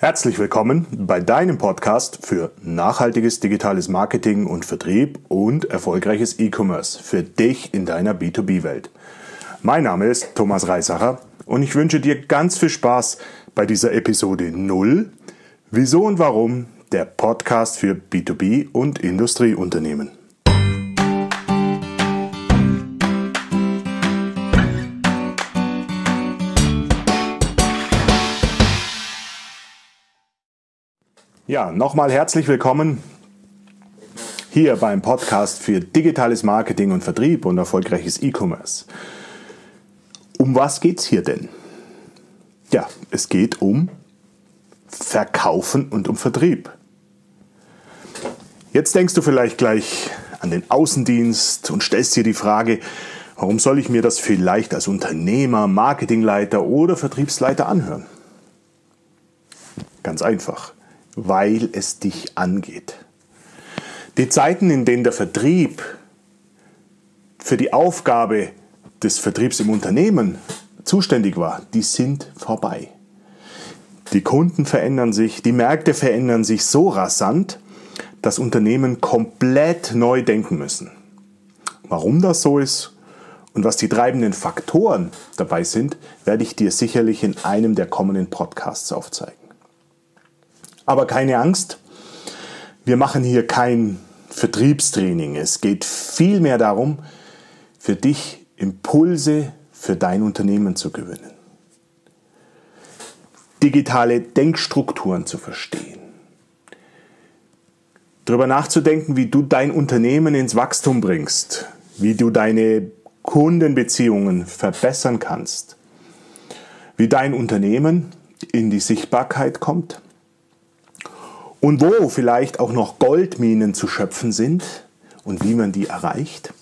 Herzlich willkommen bei deinem Podcast für nachhaltiges digitales Marketing und Vertrieb und erfolgreiches E-Commerce für dich in deiner B2B-Welt. Mein Name ist Thomas Reisacher und ich wünsche dir ganz viel Spaß bei dieser Episode 0 Wieso und warum der Podcast für B2B und Industrieunternehmen. Ja, nochmal herzlich willkommen hier beim Podcast für digitales Marketing und Vertrieb und erfolgreiches E-Commerce. Um was geht's hier denn? Ja, es geht um Verkaufen und um Vertrieb. Jetzt denkst du vielleicht gleich an den Außendienst und stellst dir die Frage, warum soll ich mir das vielleicht als Unternehmer, Marketingleiter oder Vertriebsleiter anhören? Ganz einfach weil es dich angeht. Die Zeiten, in denen der Vertrieb für die Aufgabe des Vertriebs im Unternehmen zuständig war, die sind vorbei. Die Kunden verändern sich, die Märkte verändern sich so rasant, dass Unternehmen komplett neu denken müssen. Warum das so ist und was die treibenden Faktoren dabei sind, werde ich dir sicherlich in einem der kommenden Podcasts aufzeigen. Aber keine Angst, wir machen hier kein Vertriebstraining. Es geht vielmehr darum, für dich Impulse für dein Unternehmen zu gewinnen. Digitale Denkstrukturen zu verstehen. Darüber nachzudenken, wie du dein Unternehmen ins Wachstum bringst, wie du deine Kundenbeziehungen verbessern kannst, wie dein Unternehmen in die Sichtbarkeit kommt und wo vielleicht auch noch Goldminen zu schöpfen sind und wie man die erreicht.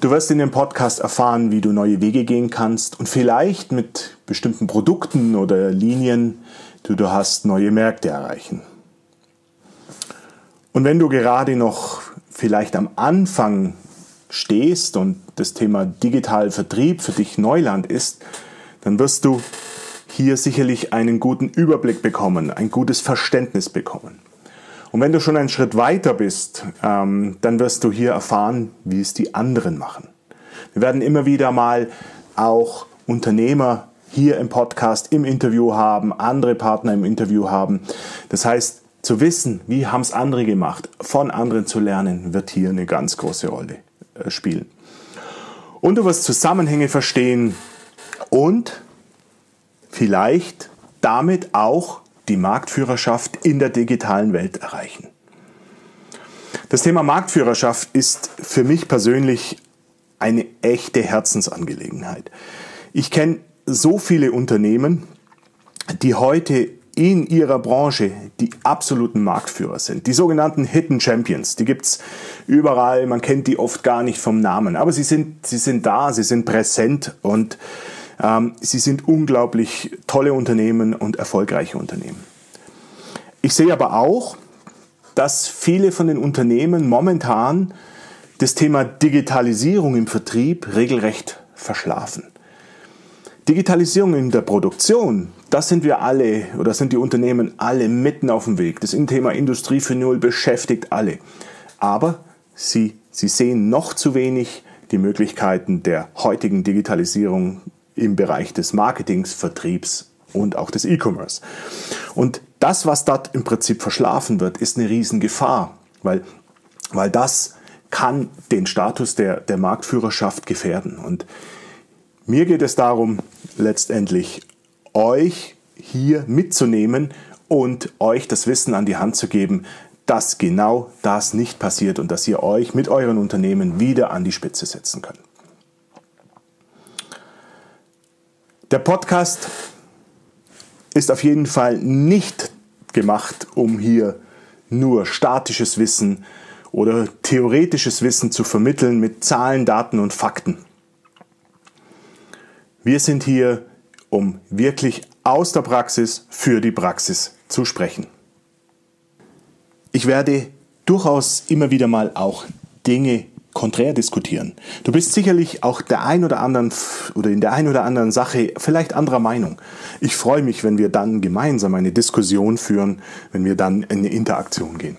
Du wirst in dem Podcast erfahren, wie du neue Wege gehen kannst und vielleicht mit bestimmten Produkten oder Linien, die du hast, neue Märkte erreichen. Und wenn du gerade noch vielleicht am Anfang stehst und das Thema digital Vertrieb für dich Neuland ist, dann wirst du hier sicherlich einen guten Überblick bekommen, ein gutes Verständnis bekommen. Und wenn du schon einen Schritt weiter bist, ähm, dann wirst du hier erfahren, wie es die anderen machen. Wir werden immer wieder mal auch Unternehmer hier im Podcast, im Interview haben, andere Partner im Interview haben. Das heißt, zu wissen, wie haben es andere gemacht, von anderen zu lernen, wird hier eine ganz große Rolle äh, spielen. Und du wirst Zusammenhänge verstehen und vielleicht damit auch die Marktführerschaft in der digitalen Welt erreichen. Das Thema Marktführerschaft ist für mich persönlich eine echte Herzensangelegenheit. Ich kenne so viele Unternehmen, die heute in ihrer Branche die absoluten Marktführer sind. Die sogenannten Hidden Champions, die gibt es überall, man kennt die oft gar nicht vom Namen, aber sie sind, sie sind da, sie sind präsent und sie sind unglaublich tolle Unternehmen und erfolgreiche Unternehmen. Ich sehe aber auch, dass viele von den Unternehmen momentan das Thema Digitalisierung im Vertrieb regelrecht verschlafen. Digitalisierung in der Produktion, das sind wir alle oder sind die Unternehmen alle mitten auf dem Weg. Das Thema Industrie für Null beschäftigt alle. Aber sie, sie sehen noch zu wenig die Möglichkeiten der heutigen Digitalisierung im Bereich des Marketings, Vertriebs und auch des E-Commerce. Und das, was dort im Prinzip verschlafen wird, ist eine Riesengefahr, weil, weil das kann den Status der, der Marktführerschaft gefährden. Und mir geht es darum, letztendlich euch hier mitzunehmen und euch das Wissen an die Hand zu geben, dass genau das nicht passiert und dass ihr euch mit euren Unternehmen wieder an die Spitze setzen könnt. Der Podcast ist auf jeden Fall nicht gemacht, um hier nur statisches Wissen oder theoretisches Wissen zu vermitteln mit Zahlen, Daten und Fakten. Wir sind hier, um wirklich aus der Praxis für die Praxis zu sprechen. Ich werde durchaus immer wieder mal auch Dinge konträr diskutieren. Du bist sicherlich auch der ein oder anderen oder in der ein oder anderen Sache vielleicht anderer Meinung. Ich freue mich, wenn wir dann gemeinsam eine Diskussion führen, wenn wir dann in eine Interaktion gehen.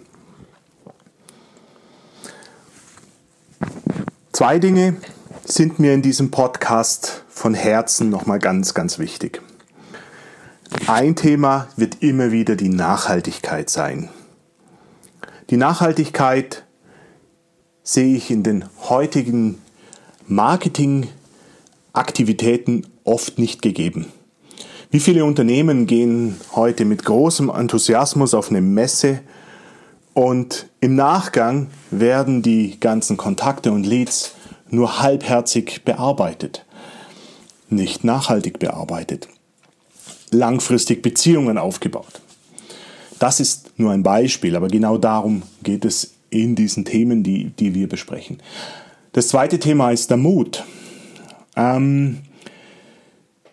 Zwei Dinge sind mir in diesem Podcast von Herzen nochmal ganz, ganz wichtig. Ein Thema wird immer wieder die Nachhaltigkeit sein. Die Nachhaltigkeit sehe ich in den heutigen Marketingaktivitäten oft nicht gegeben. Wie viele Unternehmen gehen heute mit großem Enthusiasmus auf eine Messe und im Nachgang werden die ganzen Kontakte und Leads nur halbherzig bearbeitet, nicht nachhaltig bearbeitet, langfristig Beziehungen aufgebaut. Das ist nur ein Beispiel, aber genau darum geht es in diesen Themen, die, die wir besprechen. Das zweite Thema ist der Mut. Ähm,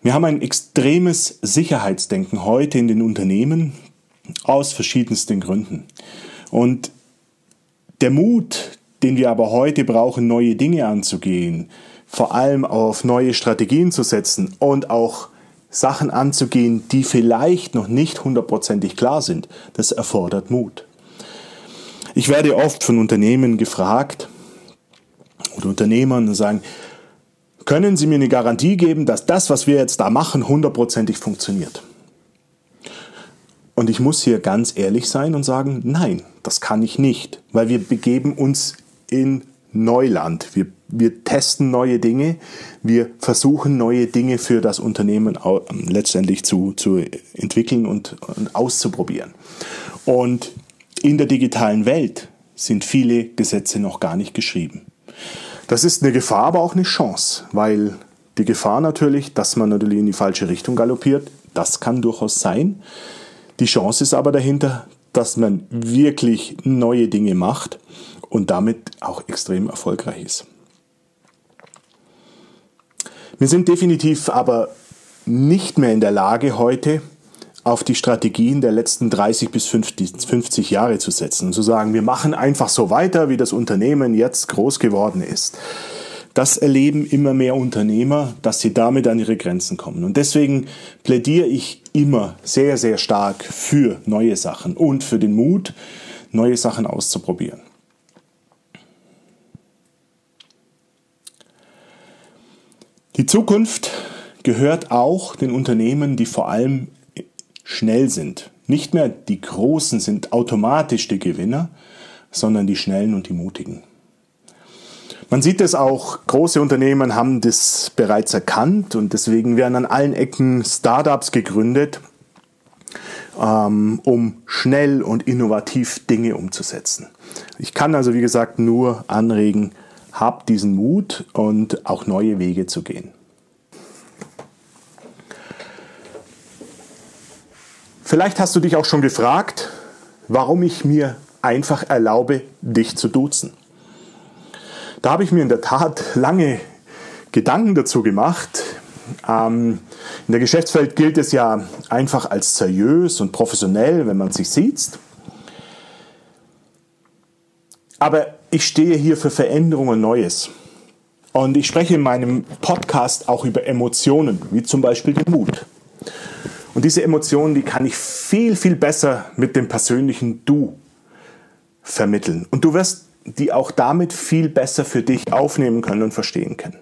wir haben ein extremes Sicherheitsdenken heute in den Unternehmen aus verschiedensten Gründen. Und der Mut, den wir aber heute brauchen, neue Dinge anzugehen, vor allem auf neue Strategien zu setzen und auch Sachen anzugehen, die vielleicht noch nicht hundertprozentig klar sind, das erfordert Mut. Ich werde oft von Unternehmen gefragt oder Unternehmern sagen, können Sie mir eine Garantie geben, dass das, was wir jetzt da machen, hundertprozentig funktioniert? Und ich muss hier ganz ehrlich sein und sagen, nein, das kann ich nicht, weil wir begeben uns in Neuland. Wir, wir testen neue Dinge, wir versuchen neue Dinge für das Unternehmen letztendlich zu, zu entwickeln und, und auszuprobieren. Und in der digitalen Welt sind viele Gesetze noch gar nicht geschrieben. Das ist eine Gefahr, aber auch eine Chance, weil die Gefahr natürlich, dass man natürlich in die falsche Richtung galoppiert, das kann durchaus sein. Die Chance ist aber dahinter, dass man wirklich neue Dinge macht und damit auch extrem erfolgreich ist. Wir sind definitiv aber nicht mehr in der Lage heute, auf die Strategien der letzten 30 bis 50 Jahre zu setzen und zu sagen, wir machen einfach so weiter, wie das Unternehmen jetzt groß geworden ist. Das erleben immer mehr Unternehmer, dass sie damit an ihre Grenzen kommen. Und deswegen plädiere ich immer sehr, sehr stark für neue Sachen und für den Mut, neue Sachen auszuprobieren. Die Zukunft gehört auch den Unternehmen, die vor allem schnell sind. Nicht mehr die Großen sind automatisch die Gewinner, sondern die Schnellen und die Mutigen. Man sieht es auch, große Unternehmen haben das bereits erkannt und deswegen werden an allen Ecken Startups gegründet, ähm, um schnell und innovativ Dinge umzusetzen. Ich kann also, wie gesagt, nur anregen, habt diesen Mut und auch neue Wege zu gehen. Vielleicht hast du dich auch schon gefragt, warum ich mir einfach erlaube, dich zu duzen. Da habe ich mir in der Tat lange Gedanken dazu gemacht. Ähm, in der Geschäftswelt gilt es ja einfach als seriös und professionell, wenn man sich sieht. Aber ich stehe hier für Veränderung und Neues. Und ich spreche in meinem Podcast auch über Emotionen, wie zum Beispiel den Mut. Und diese Emotionen, die kann ich viel, viel besser mit dem persönlichen Du vermitteln. Und du wirst die auch damit viel besser für dich aufnehmen können und verstehen können.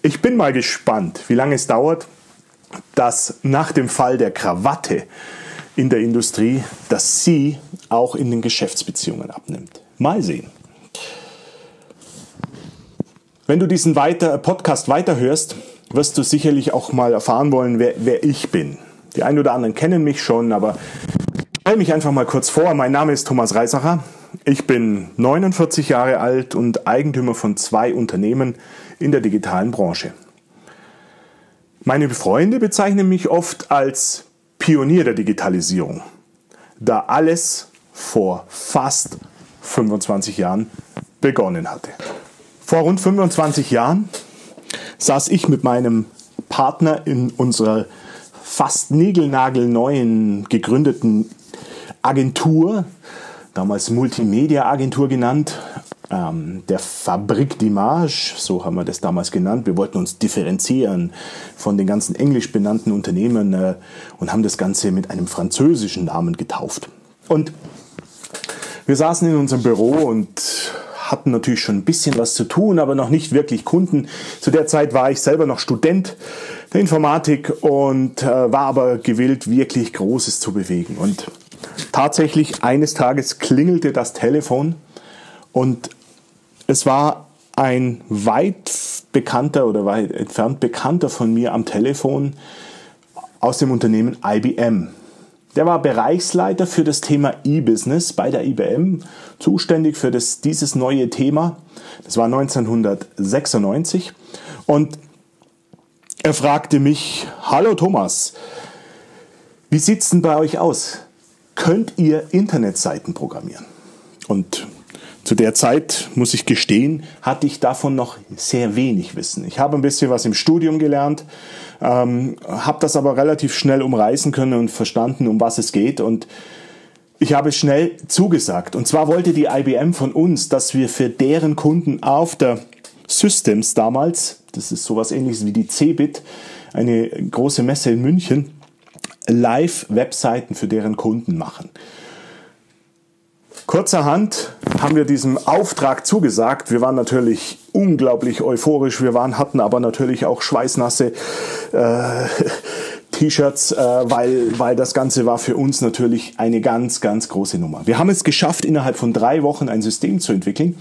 Ich bin mal gespannt, wie lange es dauert, dass nach dem Fall der Krawatte in der Industrie, dass sie auch in den Geschäftsbeziehungen abnimmt. Mal sehen. Wenn du diesen weiter, Podcast weiterhörst, wirst du sicherlich auch mal erfahren wollen, wer, wer ich bin. Die einen oder anderen kennen mich schon, aber ich stelle mich einfach mal kurz vor. Mein Name ist Thomas Reisacher. Ich bin 49 Jahre alt und Eigentümer von zwei Unternehmen in der digitalen Branche. Meine Freunde bezeichnen mich oft als Pionier der Digitalisierung, da alles vor fast 25 Jahren begonnen hatte. Vor rund 25 Jahren saß ich mit meinem Partner in unserer fast niegelnagelneuen gegründeten Agentur, damals Multimedia-Agentur genannt, ähm, der Fabrik d'Image, so haben wir das damals genannt. Wir wollten uns differenzieren von den ganzen englisch benannten Unternehmen äh, und haben das Ganze mit einem französischen Namen getauft. Und wir saßen in unserem Büro und hatten natürlich schon ein bisschen was zu tun, aber noch nicht wirklich Kunden. Zu der Zeit war ich selber noch Student der Informatik und äh, war aber gewillt, wirklich Großes zu bewegen. Und tatsächlich eines Tages klingelte das Telefon und es war ein weit bekannter oder weit entfernt bekannter von mir am Telefon aus dem Unternehmen IBM. Der war Bereichsleiter für das Thema E-Business bei der IBM, zuständig für das, dieses neue Thema. Das war 1996. Und er fragte mich, hallo Thomas, wie sieht's denn bei euch aus? Könnt ihr Internetseiten programmieren? Und zu der Zeit, muss ich gestehen, hatte ich davon noch sehr wenig Wissen. Ich habe ein bisschen was im Studium gelernt, ähm, habe das aber relativ schnell umreißen können und verstanden, um was es geht. Und ich habe schnell zugesagt. Und zwar wollte die IBM von uns, dass wir für deren Kunden auf der Systems damals, das ist sowas ähnliches wie die Cebit, eine große Messe in München, Live-Webseiten für deren Kunden machen. Kurzerhand haben wir diesem Auftrag zugesagt. Wir waren natürlich unglaublich euphorisch. Wir waren, hatten aber natürlich auch schweißnasse äh, T-Shirts, äh, weil, weil das Ganze war für uns natürlich eine ganz, ganz große Nummer. Wir haben es geschafft, innerhalb von drei Wochen ein System zu entwickeln,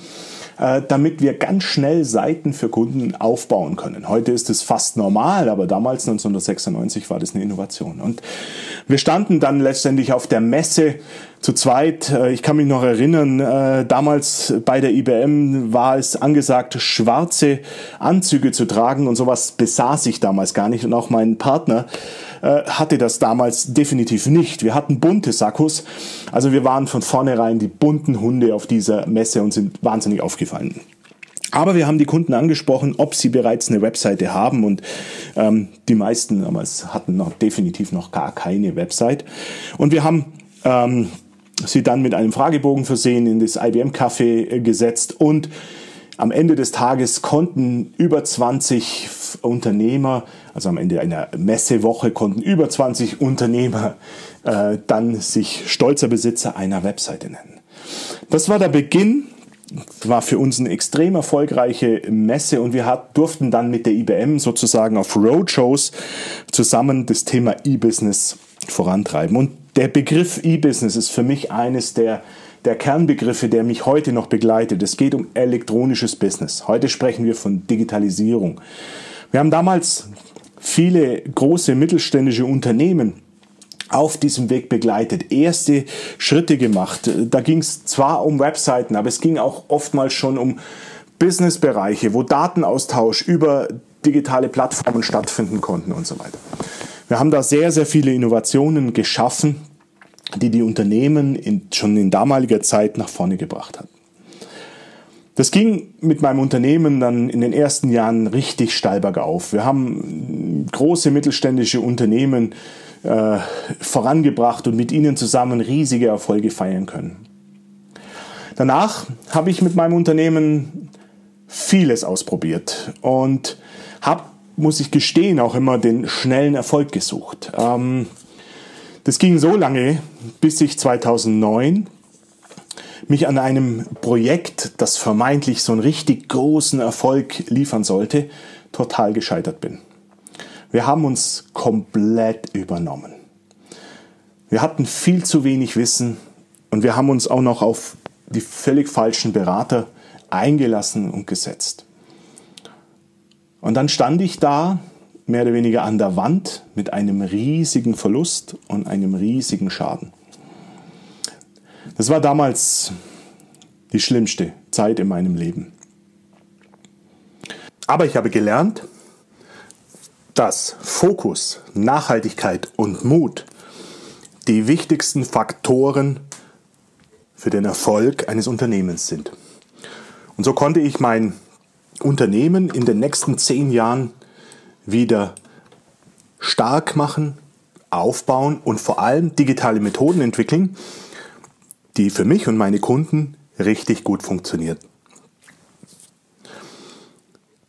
äh, damit wir ganz schnell Seiten für Kunden aufbauen können. Heute ist es fast normal, aber damals 1996 war das eine Innovation. Und wir standen dann letztendlich auf der Messe zu zweit. Äh, ich kann mich noch erinnern, äh, damals bei der IBM war es angesagt, schwarze Anzüge zu tragen und sowas besaß ich damals gar nicht und auch mein Partner äh, hatte das damals definitiv nicht. Wir hatten bunte Sakkos, also wir waren von vornherein die bunten Hunde auf dieser Messe und sind wahnsinnig aufgefallen. Aber wir haben die Kunden angesprochen, ob sie bereits eine Webseite haben und ähm, die meisten damals hatten noch definitiv noch gar keine Website. Und wir haben ähm, sie dann mit einem Fragebogen versehen, in das IBM-Café gesetzt und am Ende des Tages konnten über 20 Unternehmer, also am Ende einer Messewoche konnten über 20 Unternehmer äh, dann sich stolzer Besitzer einer Webseite nennen. Das war der Beginn, war für uns eine extrem erfolgreiche Messe und wir hat, durften dann mit der IBM sozusagen auf Roadshows zusammen das Thema E-Business vorantreiben. Und der Begriff E-Business ist für mich eines der der Kernbegriffe, der mich heute noch begleitet. Es geht um elektronisches Business. Heute sprechen wir von Digitalisierung. Wir haben damals viele große mittelständische Unternehmen auf diesem Weg begleitet, erste Schritte gemacht. Da ging es zwar um Webseiten, aber es ging auch oftmals schon um Businessbereiche, wo Datenaustausch über digitale Plattformen stattfinden konnten und so weiter. Wir haben da sehr, sehr viele Innovationen geschaffen, die die Unternehmen in, schon in damaliger Zeit nach vorne gebracht hat. Das ging mit meinem Unternehmen dann in den ersten Jahren richtig steil bergauf. Wir haben große mittelständische Unternehmen äh, vorangebracht und mit ihnen zusammen riesige Erfolge feiern können. Danach habe ich mit meinem Unternehmen vieles ausprobiert und muss ich gestehen, auch immer den schnellen Erfolg gesucht. Ähm, das ging so lange, bis ich 2009 mich an einem Projekt, das vermeintlich so einen richtig großen Erfolg liefern sollte, total gescheitert bin. Wir haben uns komplett übernommen. Wir hatten viel zu wenig Wissen und wir haben uns auch noch auf die völlig falschen Berater eingelassen und gesetzt. Und dann stand ich da mehr oder weniger an der Wand mit einem riesigen Verlust und einem riesigen Schaden. Das war damals die schlimmste Zeit in meinem Leben. Aber ich habe gelernt, dass Fokus, Nachhaltigkeit und Mut die wichtigsten Faktoren für den Erfolg eines Unternehmens sind. Und so konnte ich mein Unternehmen in den nächsten zehn Jahren wieder stark machen, aufbauen und vor allem digitale Methoden entwickeln, die für mich und meine Kunden richtig gut funktionieren.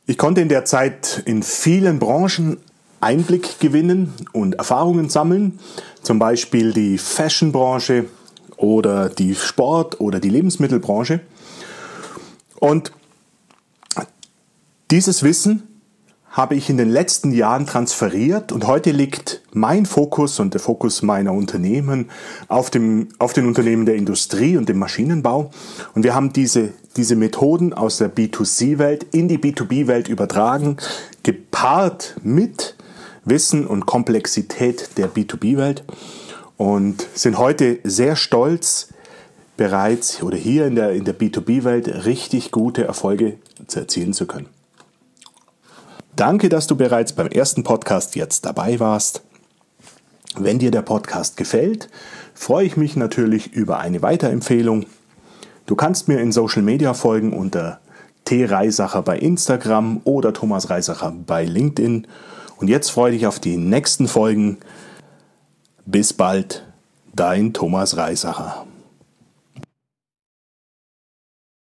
Ich konnte in der Zeit in vielen Branchen Einblick gewinnen und Erfahrungen sammeln, zum Beispiel die Fashionbranche oder die Sport- oder die Lebensmittelbranche. Und dieses Wissen habe ich in den letzten Jahren transferiert und heute liegt mein Fokus und der Fokus meiner Unternehmen auf, dem, auf den Unternehmen der Industrie und dem Maschinenbau. Und wir haben diese, diese Methoden aus der B2C-Welt in die B2B-Welt übertragen, gepaart mit Wissen und Komplexität der B2B-Welt und sind heute sehr stolz, bereits oder hier in der, in der B2B-Welt richtig gute Erfolge zu erzielen zu können. Danke, dass du bereits beim ersten Podcast jetzt dabei warst. Wenn dir der Podcast gefällt, freue ich mich natürlich über eine Weiterempfehlung. Du kannst mir in Social Media folgen unter T. Reisacher bei Instagram oder Thomas Reisacher bei LinkedIn. Und jetzt freue dich auf die nächsten Folgen. Bis bald, dein Thomas Reisacher.